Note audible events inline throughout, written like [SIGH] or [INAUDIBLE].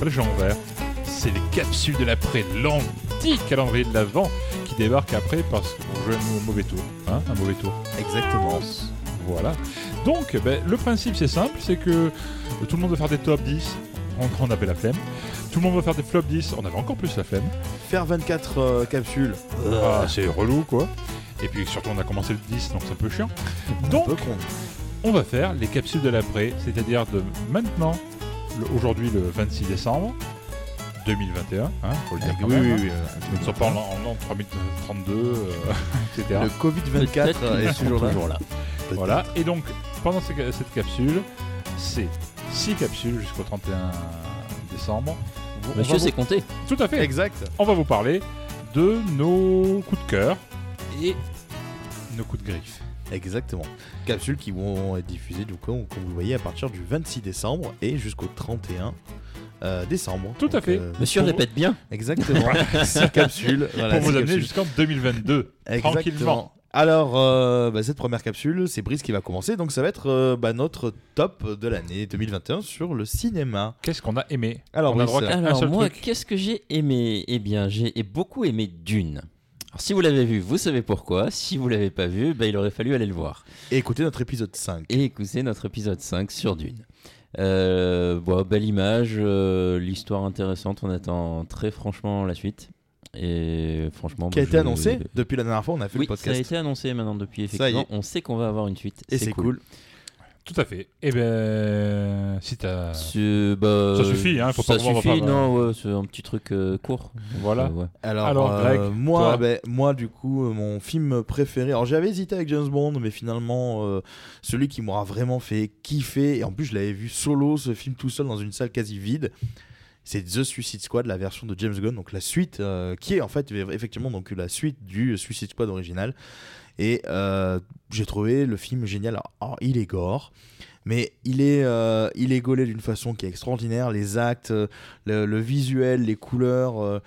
c'est pas le genre vert, c'est les capsules de l'après, l'anti-calendrier de l'avant qui débarque après parce qu'on joue un mauvais tour. Hein, un mauvais tour. Exactement. Voilà. Donc, ben, le principe c'est simple, c'est que euh, tout le monde veut faire des top 10, on, on avait la flemme. Tout le monde veut faire des flop 10, on avait encore plus la flemme. Faire 24 euh, capsules. Ah, c'est relou quoi. Et puis surtout on a commencé le 10 donc c'est un peu chiant. un Donc peu on va faire les capsules de l'après, c'est-à-dire de maintenant, aujourd'hui le 26 décembre 2021, hein, faut le dire quand Oui, même, oui, hein. oui, euh, Nous ne sommes pas en l'an en l'an 3032, euh, [LAUGHS] etc. Le Covid-24 Peut-être euh, qu'ils est toujours là. toujours là. Voilà, et donc pendant cette capsule, c'est 6 capsules jusqu'au 31 décembre. On Monsieur, vous- c'est compté. Tout à fait. Exact. On va vous parler de nos coups de cœur et nos coups de griffe. Exactement. Capsules qui vont être diffusées, du coup, comme vous le voyez, à partir du 26 décembre et jusqu'au 31 euh, décembre. Tout à fait. Monsieur pour- répète bien. Exactement. [LAUGHS] Six capsules. Voilà, pour vous amener jusqu'en 2022. Tranquillement. Exactement. Alors, euh, bah, cette première capsule, c'est Brice qui va commencer. Donc, ça va être euh, bah, notre top de l'année 2021 sur le cinéma. Qu'est-ce qu'on a aimé? Alors, on a Brice, droit qu'à un Alors seul moi, truc. qu'est-ce que j'ai aimé? Eh bien, j'ai beaucoup aimé Dune. Alors si vous l'avez vu, vous savez pourquoi. Si vous l'avez pas vu, bah, il aurait fallu aller le voir. et écoutez notre épisode 5. Et écoutez notre épisode 5 sur Dune. Euh, bon, belle image, euh, l'histoire intéressante, on attend très franchement la suite. Et franchement, Qui a bah, été je- annoncé depuis la dernière fois, on a fait Oui, le ça a podcast. été annoncé maintenant depuis, effectivement. On sait qu'on va avoir une suite. Et c'est cool. Tout à fait. Eh ben, si t'as. C'est- bah, Ça suffit, hein, faut ça pas suffit, pas- non, ouais, c'est un petit truc euh, court. Voilà. Euh, ouais. Alors, Alors, euh, Greg, moi, ben, moi, du coup, euh, mon film préféré. Alors, j'avais hésité avec James Bond, mais finalement, euh, celui qui m'aura vraiment fait kiffer, et en plus, je l'avais vu solo, ce film tout seul dans une salle quasi vide. C'est The Suicide Squad, la version de James Gunn, donc la suite, euh, qui est en fait effectivement donc la suite du Suicide Squad original. Et euh, j'ai trouvé le film génial. Alors, il est gore, mais il est, euh, il est gaulé d'une façon qui est extraordinaire. Les actes, euh, le, visuel, les couleurs.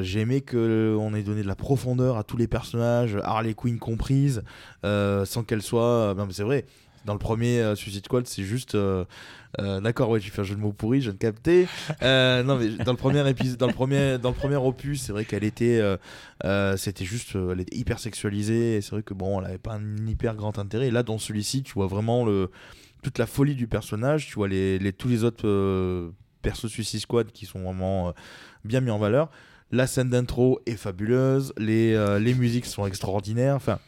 j'ai aimé qu'on ait donné de la profondeur à tous les personnages, Harley Quinn comprise, sans qu'elle soit. C'est vrai. Dans le premier euh, Suicide Squad, c'est juste. euh, euh, D'accord, ouais, tu fais un jeu de mots pourri, je viens de capter. [LAUGHS] Non, mais dans le premier épisode, dans le premier, dans le premier opus, c'est vrai qu'elle était, c'était juste, elle était hyper sexualisée. C'est vrai que bon, elle avait pas un hyper grand intérêt. Et là, dans celui-ci, tu vois vraiment le, toute la folie du personnage. Tu vois les, les tous les autres persos Suicide Squad qui sont vraiment bien mis en valeur. La scène d'intro est fabuleuse, les, euh, les musiques sont extraordinaires. Enfin,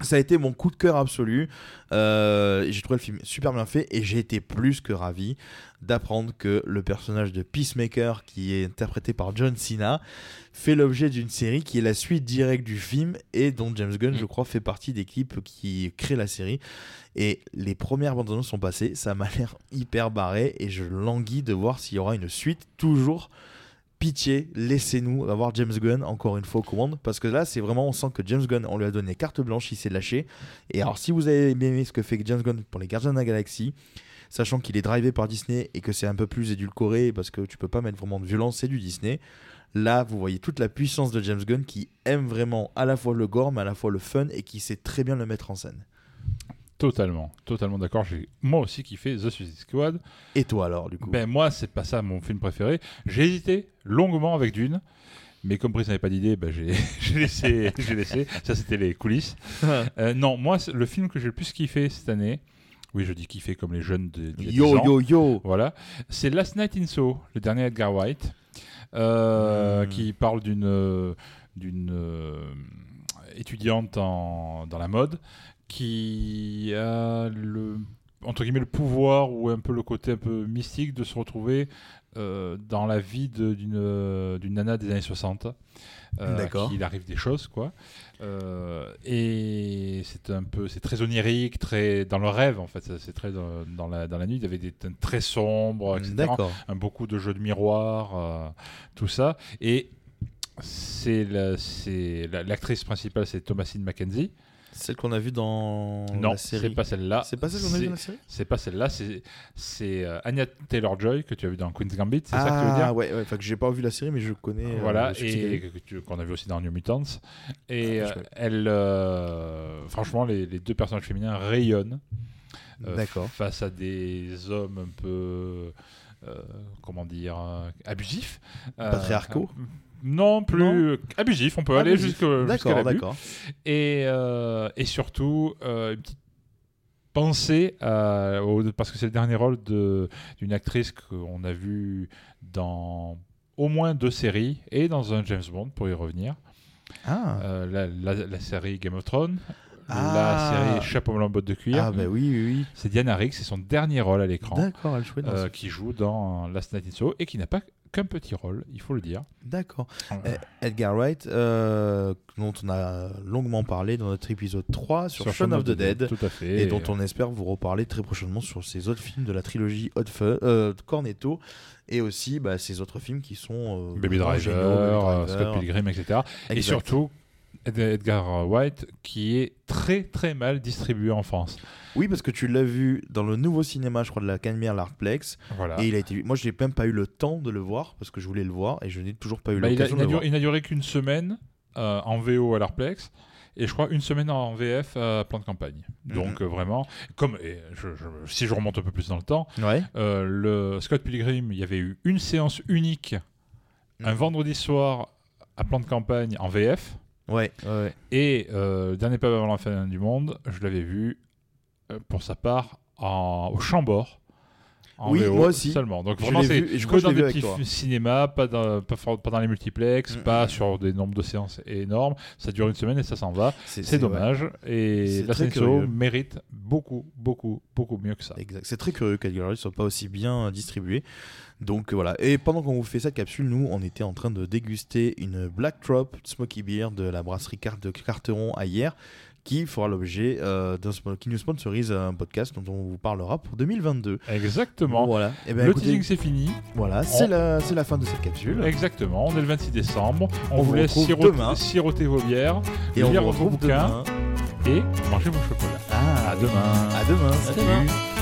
ça a été mon coup de cœur absolu. Euh, j'ai trouvé le film super bien fait et j'ai été plus que ravi d'apprendre que le personnage de Peacemaker, qui est interprété par John Cena, fait l'objet d'une série qui est la suite directe du film et dont James Gunn, je crois, fait partie d'équipe qui crée la série. Et les premières bandes annonces sont passées, ça m'a [LAUGHS] l'air hyper barré et je languis de voir s'il y aura une suite toujours pitié, laissez-nous avoir James Gunn encore une fois aux commandes parce que là c'est vraiment on sent que James Gunn on lui a donné carte blanche, il s'est lâché. Et alors si vous avez aimé ce que fait James Gunn pour les Gardiens de la Galaxie sachant qu'il est drivé par Disney et que c'est un peu plus édulcoré parce que tu peux pas mettre vraiment de violence, c'est du Disney. Là vous voyez toute la puissance de James Gunn qui aime vraiment à la fois le gore mais à la fois le fun et qui sait très bien le mettre en scène Totalement, totalement d'accord. J'ai moi aussi kiffé The Suicide Squad. et toi alors du coup Ben moi, c'est pas ça mon film préféré. J'ai hésité longuement avec Dune. Mais comme Brice n'avait pas d'idée, ben j'ai [LAUGHS] j'ai laissé, [LAUGHS] j'ai laissé. Ça, c'était les coulisses. [LAUGHS] Euh, non, moi, le film que j'ai le plus kiffé cette année, oui, je dis kiffé comme les jeunes de, 10 yo ans. yo yo Voilà, c'est Last Night in Soho, le dernier Edgar White, euh, Hmm. qui parle d'une euh, d'une euh, étudiante en, dans la mode qui a le entre guillemets le pouvoir ou un peu le côté un peu mystique de se retrouver euh, dans la vie d'une euh, d'une nana des années 60 euh, D'accord. qu'il arrive des choses quoi. Euh, et c'est un peu c'est très onirique très dans le rêve en fait. C'est très dans, dans la dans la nuit. Il y avait des teintes très sombres etc un beaucoup de jeux de miroir, tout ça. Et c'est la- c'est la- l'actrice principale, c'est Thomasine Mackenzie. celle qu'on a vue dans non, la série c'est pas celle-là. c'est pas celle qu'on a vue dans la série? C'est pas celle-là. C'est c'est euh, Anya Taylor Joy que tu as vu dans Queen's Gambit. C'est ça que tu veux Ah dire? ouais, ouais, enfin que j'ai pas vu la série, mais je connais. euh, Voilà, et qu'on a vu aussi dans New Mutants. Et Ah, euh, elle, euh, franchement, les, les deux personnages féminins rayonnent euh, D'accord. face à des hommes un peu comment dire, euh, abusifs. Euh, Patriarcaux? Euh, Non, plus Non? abusifs. On peut aller Abusif. jusqu'au jusqu'à D'accord, d'accord. Et, euh, et surtout, euh, une petite pensée, à- au- parce que c'est le dernier rôle de- d'une actrice qu'on a vue dans au moins deux séries et dans un James Bond, pour y revenir. Ah, Euh, la, la- la série Game of Thrones, Ah. la série Chapeau melon botte de cuir. ah bah oui, oui, C'est Diana Rigg, c'est son dernier rôle à oui. l'écran, D'accord, elle jouait dans euh, qui joue dans Last Night in Soho et qui n'a pas qu'un petit rôle, il faut le dire. D'accord. Euh, Edgar Wright, euh, dont on a longuement parlé dans notre épisode 3 sur, Shaun of the Dead. Tout à fait. Et dont on espère vous reparler très prochainement sur ces autres films de la trilogie Hot euh, Cornetto et aussi bah, ces autres films qui sont euh, Baby Driver, géniaux, Baby Driver. Scott Pilgrim, etc. Et surtout, Edgar White, qui est très très mal distribué en France. Oui, parce que tu l'as vu dans le nouveau cinéma, je crois, de la Canebière L'Artplex. Voilà. Et il a été. Moi, j'ai même pas eu le temps de le voir parce que je voulais le voir et je n'ai toujours pas eu Bah, l'occasion de le voir. il n'a duré qu'une semaine euh, en VO à l'Arplex. Et je crois une semaine en VF à plan de campagne. Mhm. Donc euh, vraiment, comme et je- je- si je remonte un peu plus dans le temps, Ouais. euh, le Scott Pilgrim, il y avait eu une séance unique un Mhm. vendredi soir à plan de campagne en VF. Ouais. Et euh, dernier pub avant la fin du monde, je l'avais vu euh, pour sa part en, au Chambord. En Oui, VO moi aussi. Seulement. Donc Je vraiment, c'est que que dans des petits cinémas, pas dans, pas, for- pas dans les multiplex, Mm, pas mm. sur des nombres de séances énormes. Ça dure une semaine et ça s'en va. C'est ouais. dommage. Et la Senso mérite beaucoup, beaucoup, beaucoup mieux que ça. Exact. C'est très curieux qu'Edgar Wright soit pas aussi bien euh, distribué. Donc voilà. Et pendant qu'on vous fait cette capsule, nous, on était en train de déguster une Black Trop Smoky Beer de la brasserie Carte de Carteron à hier, qui fera l'objet euh, d'un qui nous sponsorise un podcast dont on vous parlera pour 2022. Exactement. Voilà. Et ben le écoutez, teasing, c'est fini. voilà, c'est la, c'est la fin de cette capsule. Exactement. On est le 26 décembre. On, On vous vous laisse siroter, demain. siroter vos bières Et on lire vous vos retrouve bouquins demain. et manger vos chocolats. Ah, À demain. À demain. À Salut. demain.